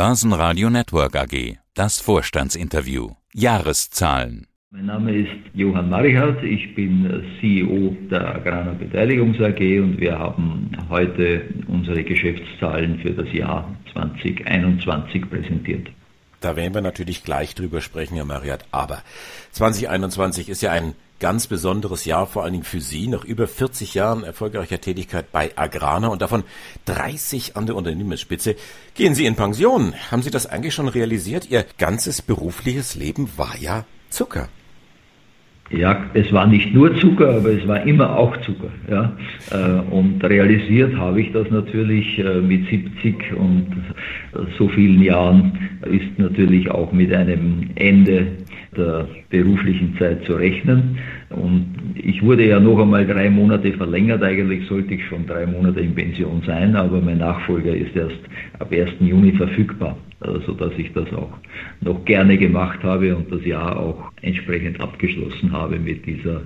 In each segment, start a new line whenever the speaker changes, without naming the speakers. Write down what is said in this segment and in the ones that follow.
Börsenradio Network AG. Das Vorstandsinterview. Jahreszahlen.
Mein Name ist Johann Marichardt, ich bin CEO der Agrana Beteiligungs AG und wir haben heute unsere Geschäftszahlen für das Jahr 2021 präsentiert.
Da werden wir natürlich gleich drüber sprechen, Herr Mariat. Aber 2021 ist ja ein ganz besonderes Jahr, vor allen Dingen für Sie, nach über 40 Jahren erfolgreicher Tätigkeit bei Agrana und davon 30 an der Unternehmensspitze. Gehen Sie in Pension. Haben Sie das eigentlich schon realisiert? Ihr ganzes berufliches Leben war ja Zucker.
Ja, es war nicht nur Zucker, aber es war immer auch Zucker. Ja? Äh, und realisiert habe ich das natürlich äh, mit 70 und so vielen Jahren ist natürlich auch mit einem Ende der beruflichen Zeit zu rechnen. Und ich wurde ja noch einmal drei Monate verlängert. Eigentlich sollte ich schon drei Monate in Pension sein, aber mein Nachfolger ist erst ab 1. Juni verfügbar, sodass ich das auch noch gerne gemacht habe und das Jahr auch entsprechend abgeschlossen habe mit dieser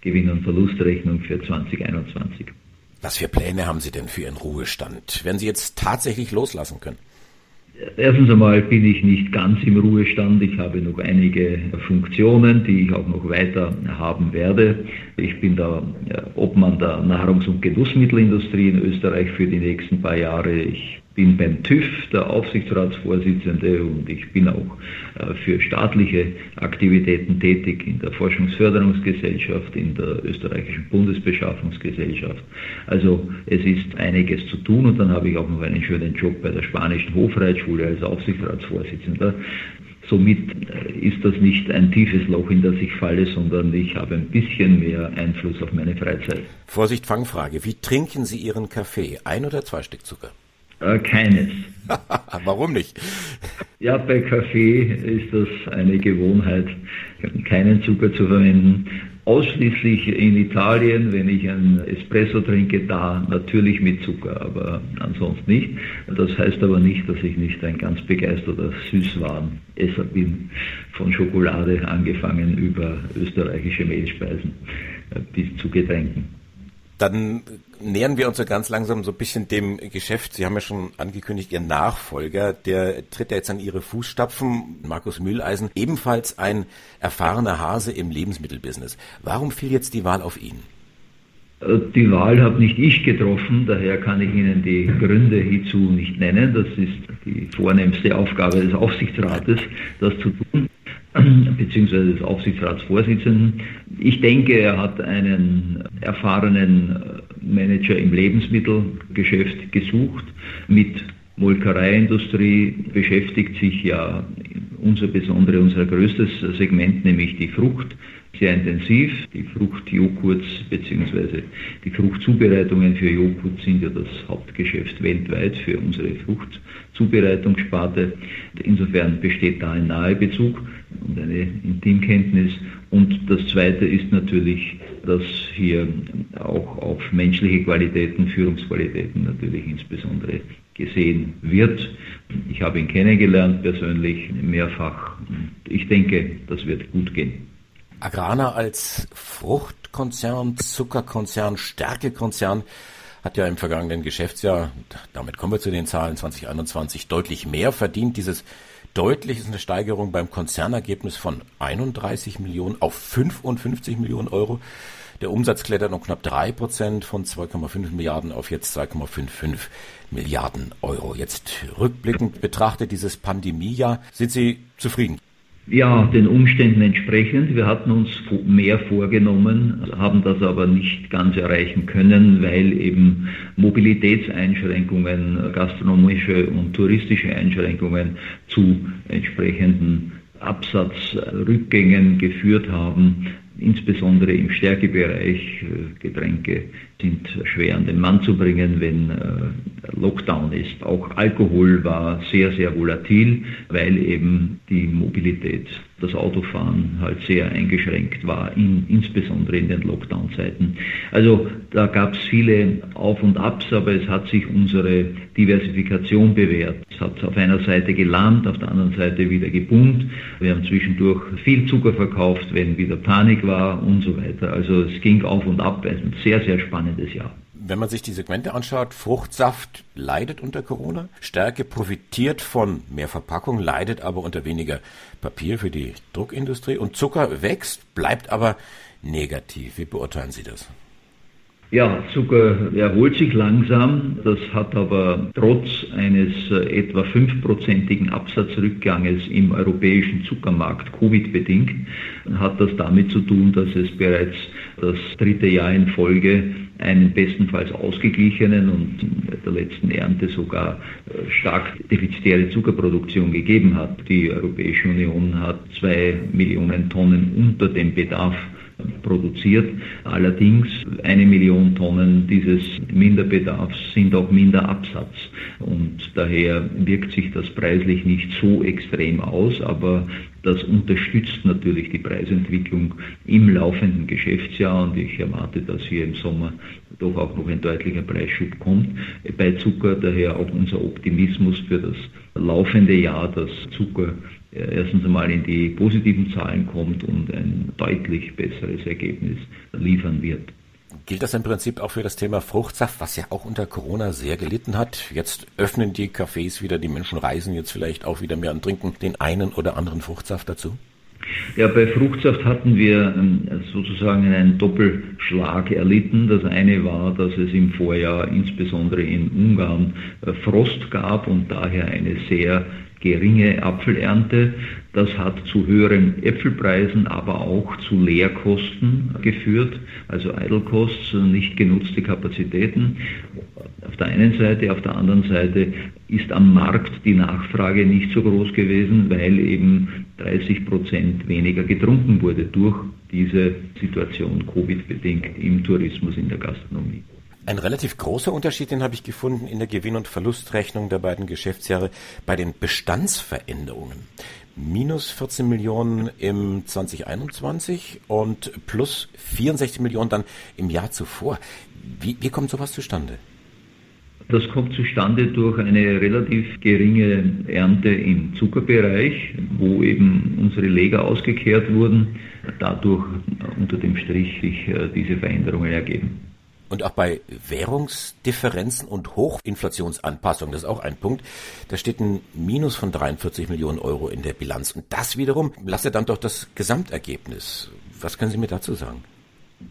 Gewinn- und Verlustrechnung für 2021.
Was für Pläne haben Sie denn für Ihren Ruhestand? Werden Sie jetzt tatsächlich loslassen können?
Erstens einmal bin ich nicht ganz im Ruhestand. Ich habe noch einige Funktionen, die ich auch noch weiter haben werde. Ich bin der Obmann der Nahrungs- und Genussmittelindustrie in Österreich für die nächsten paar Jahre. Ich bin beim TÜV der Aufsichtsratsvorsitzende und ich bin auch äh, für staatliche Aktivitäten tätig in der Forschungsförderungsgesellschaft, in der österreichischen Bundesbeschaffungsgesellschaft. Also es ist einiges zu tun und dann habe ich auch noch einen schönen Job bei der spanischen Hofreitschule als Aufsichtsratsvorsitzender. Somit äh, ist das nicht ein tiefes Loch, in das ich falle, sondern ich habe ein bisschen mehr Einfluss auf meine Freizeit.
Vorsicht, Fangfrage. Wie trinken Sie Ihren Kaffee? Ein oder zwei Stück Zucker?
Äh, keines.
Warum nicht?
Ja, bei Kaffee ist das eine Gewohnheit, keinen Zucker zu verwenden. Ausschließlich in Italien, wenn ich ein Espresso trinke, da natürlich mit Zucker, aber ansonsten nicht. Das heißt aber nicht, dass ich nicht ein ganz begeisterter Süßwarenesser bin, von Schokolade angefangen über österreichische Mehlspeisen äh, bis zu Getränken.
Dann nähern wir uns so ganz langsam so ein bisschen dem Geschäft. Sie haben ja schon angekündigt, Ihr Nachfolger, der tritt ja jetzt an Ihre Fußstapfen, Markus Mühleisen, ebenfalls ein erfahrener Hase im Lebensmittelbusiness. Warum fiel jetzt die Wahl auf ihn?
Äh, die Wahl habe nicht ich getroffen, daher kann ich Ihnen die Gründe hierzu nicht nennen. Das ist die vornehmste Aufgabe des Aufsichtsrates, das zu tun beziehungsweise des Aufsichtsratsvorsitzenden. Ich denke, er hat einen erfahrenen Manager im Lebensmittelgeschäft gesucht. Mit Molkereiindustrie beschäftigt sich ja unser besondere, unser größtes Segment, nämlich die Frucht, sehr intensiv. Die Fruchtjoghurts bzw. die Fruchtzubereitungen für Joghurt sind ja das Hauptgeschäft weltweit für unsere Fruchtzubereitungssparte. Insofern besteht da ein Nahebezug und eine Intimkenntnis. Und das Zweite ist natürlich, dass hier auch auf menschliche Qualitäten, Führungsqualitäten natürlich insbesondere gesehen wird. Ich habe ihn kennengelernt persönlich mehrfach. Ich denke, das wird gut gehen.
Agrana als Fruchtkonzern, Zuckerkonzern, Stärkekonzern hat ja im vergangenen Geschäftsjahr, damit kommen wir zu den Zahlen 2021, deutlich mehr verdient. Dieses deutlich ist eine Steigerung beim Konzernergebnis von 31 Millionen auf 55 Millionen Euro. Der Umsatz klettert um knapp 3 Prozent von 2,5 Milliarden auf jetzt 2,55 Milliarden Euro. Jetzt rückblickend betrachtet dieses Pandemiejahr, sind Sie zufrieden?
Ja, den Umständen entsprechend. Wir hatten uns mehr vorgenommen, haben das aber nicht ganz erreichen können, weil eben Mobilitätseinschränkungen, gastronomische und touristische Einschränkungen zu entsprechenden Absatzrückgängen geführt haben, insbesondere im Stärkebereich. Äh, Getränke sind schwer an den Mann zu bringen, wenn äh, Lockdown ist. Auch Alkohol war sehr, sehr volatil, weil eben die Mobilität, das Autofahren halt sehr eingeschränkt war, in, insbesondere in den Lockdown-Zeiten. Also da gab es viele Auf und Abs, aber es hat sich unsere Diversifikation bewährt. Es hat auf einer Seite gelahmt, auf der anderen Seite wieder geboomt. Wir haben zwischendurch viel Zucker verkauft, wenn wieder Panik war und so weiter. Also es ging auf und ab, ein sehr, sehr spannendes Jahr.
Wenn man sich die Segmente anschaut, Fruchtsaft leidet unter Corona, Stärke profitiert von mehr Verpackung, leidet aber unter weniger Papier für die Druckindustrie und Zucker wächst, bleibt aber negativ. Wie beurteilen Sie das?
Ja, Zucker erholt sich langsam. Das hat aber trotz eines äh, etwa fünfprozentigen Absatzrückganges im europäischen Zuckermarkt Covid-bedingt, hat das damit zu tun, dass es bereits das dritte Jahr in Folge einen bestenfalls ausgeglichenen und in der letzten Ernte sogar äh, stark defizitäre Zuckerproduktion gegeben hat. Die Europäische Union hat zwei Millionen Tonnen unter dem Bedarf produziert. Allerdings eine Million Tonnen dieses Minderbedarfs sind auch Minderabsatz und daher wirkt sich das preislich nicht so extrem aus, aber das unterstützt natürlich die Preisentwicklung im laufenden Geschäftsjahr und ich erwarte, dass hier im Sommer doch auch noch ein deutlicher Preisschub kommt. Bei Zucker daher auch unser Optimismus für das laufende Jahr, dass Zucker erstens einmal in die positiven Zahlen kommt und ein deutlich besseres Ergebnis liefern wird.
Gilt das im Prinzip auch für das Thema Fruchtsaft, was ja auch unter Corona sehr gelitten hat? Jetzt öffnen die Cafés wieder, die Menschen reisen jetzt vielleicht auch wieder mehr und trinken den einen oder anderen Fruchtsaft dazu?
Ja, bei Fruchtsaft hatten wir ähm, sozusagen einen Doppelschlag erlitten. Das eine war, dass es im Vorjahr insbesondere in Ungarn äh, Frost gab und daher eine sehr geringe Apfelernte. Das hat zu höheren Äpfelpreisen, aber auch zu Leerkosten geführt, also Idle Costs, nicht genutzte Kapazitäten. Auf der einen Seite, auf der anderen Seite ist am Markt die Nachfrage nicht so groß gewesen, weil eben 30 Prozent weniger getrunken wurde durch diese Situation Covid-bedingt im Tourismus, in der Gastronomie.
Ein relativ großer Unterschied, den habe ich gefunden in der Gewinn- und Verlustrechnung der beiden Geschäftsjahre bei den Bestandsveränderungen. Minus 14 Millionen im 2021 und plus 64 Millionen dann im Jahr zuvor. Wie, wie kommt sowas zustande?
Das kommt zustande durch eine relativ geringe Ernte im Zuckerbereich, wo eben unsere Leger ausgekehrt wurden. Dadurch unter dem Strich sich äh, diese Veränderungen ergeben.
Und auch bei Währungsdifferenzen und Hochinflationsanpassung, das ist auch ein Punkt, da steht ein Minus von 43 Millionen Euro in der Bilanz. Und das wiederum lastet dann doch das Gesamtergebnis. Was können Sie mir dazu sagen?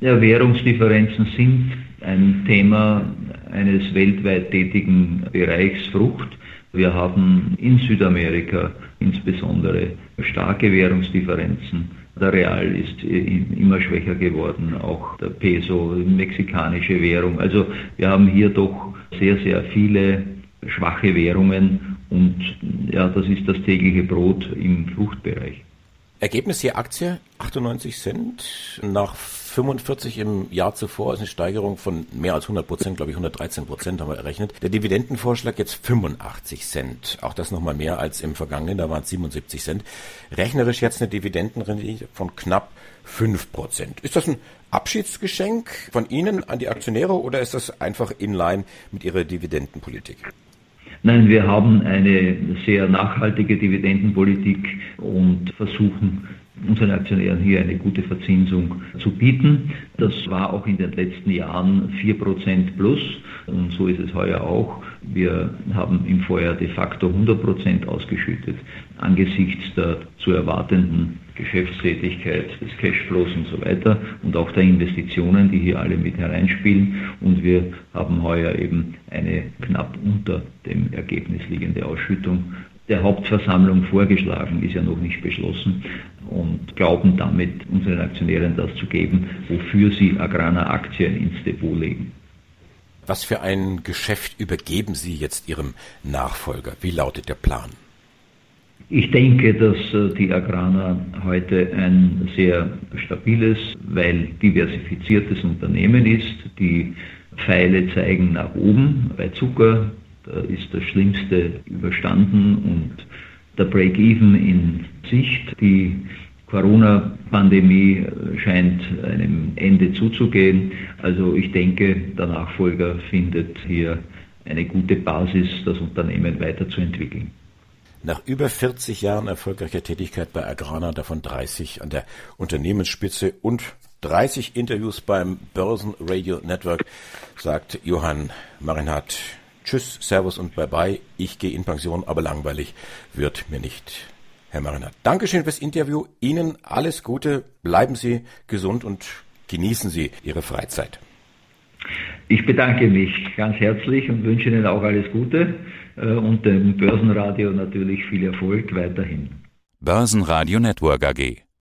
Ja, Währungsdifferenzen sind ein Thema eines weltweit tätigen Bereichs Frucht. Wir haben in Südamerika insbesondere starke Währungsdifferenzen der Real ist immer schwächer geworden, auch der Peso, mexikanische Währung. Also wir haben hier doch sehr, sehr viele schwache Währungen und ja, das ist das tägliche Brot im Fruchtbereich.
Ergebnis hier Aktie 98 Cent nach 45 im Jahr zuvor ist eine Steigerung von mehr als 100 Prozent, glaube ich 113 Prozent haben wir errechnet. Der Dividendenvorschlag jetzt 85 Cent, auch das nochmal mehr als im vergangenen, da waren es 77 Cent. Rechnerisch jetzt eine Dividendenrendite von knapp 5 Prozent. Ist das ein Abschiedsgeschenk von Ihnen an die Aktionäre oder ist das einfach in line mit Ihrer Dividendenpolitik?
Nein, wir haben eine sehr nachhaltige Dividendenpolitik und versuchen unseren Aktionären hier eine gute Verzinsung zu bieten. Das war auch in den letzten Jahren 4% plus und so ist es heuer auch. Wir haben im Vorjahr de facto 100% ausgeschüttet angesichts der zu erwartenden Geschäftstätigkeit, des Cashflows und so weiter und auch der Investitionen, die hier alle mit hereinspielen. Und wir haben heuer eben eine knapp unter dem Ergebnis liegende Ausschüttung der Hauptversammlung vorgeschlagen, ist ja noch nicht beschlossen und glauben damit unseren Aktionären das zu geben, wofür sie Agrana Aktien ins Depot legen.
Was für ein Geschäft übergeben Sie jetzt Ihrem Nachfolger? Wie lautet der Plan?
Ich denke, dass äh, die Agrana heute ein sehr stabiles, weil diversifiziertes Unternehmen ist. Die Pfeile zeigen nach oben. Bei Zucker da ist das Schlimmste überstanden und der Break-Even in Sicht. Die Corona-Pandemie scheint einem Ende zuzugehen. Also ich denke, der Nachfolger findet hier eine gute Basis, das Unternehmen weiterzuentwickeln.
Nach über 40 Jahren erfolgreicher Tätigkeit bei Agrana, davon 30 an der Unternehmensspitze und 30 Interviews beim Börsenradio Network, sagt Johann Marinhardt. Tschüss, Servus und Bye-bye. Ich gehe in Pension, aber langweilig wird mir nicht. Herr Marinhardt, Dankeschön fürs Interview. Ihnen alles Gute. Bleiben Sie gesund und genießen Sie Ihre Freizeit.
Ich bedanke mich ganz herzlich und wünsche Ihnen auch alles Gute äh, und dem Börsenradio natürlich viel Erfolg weiterhin.
Börsenradio Network AG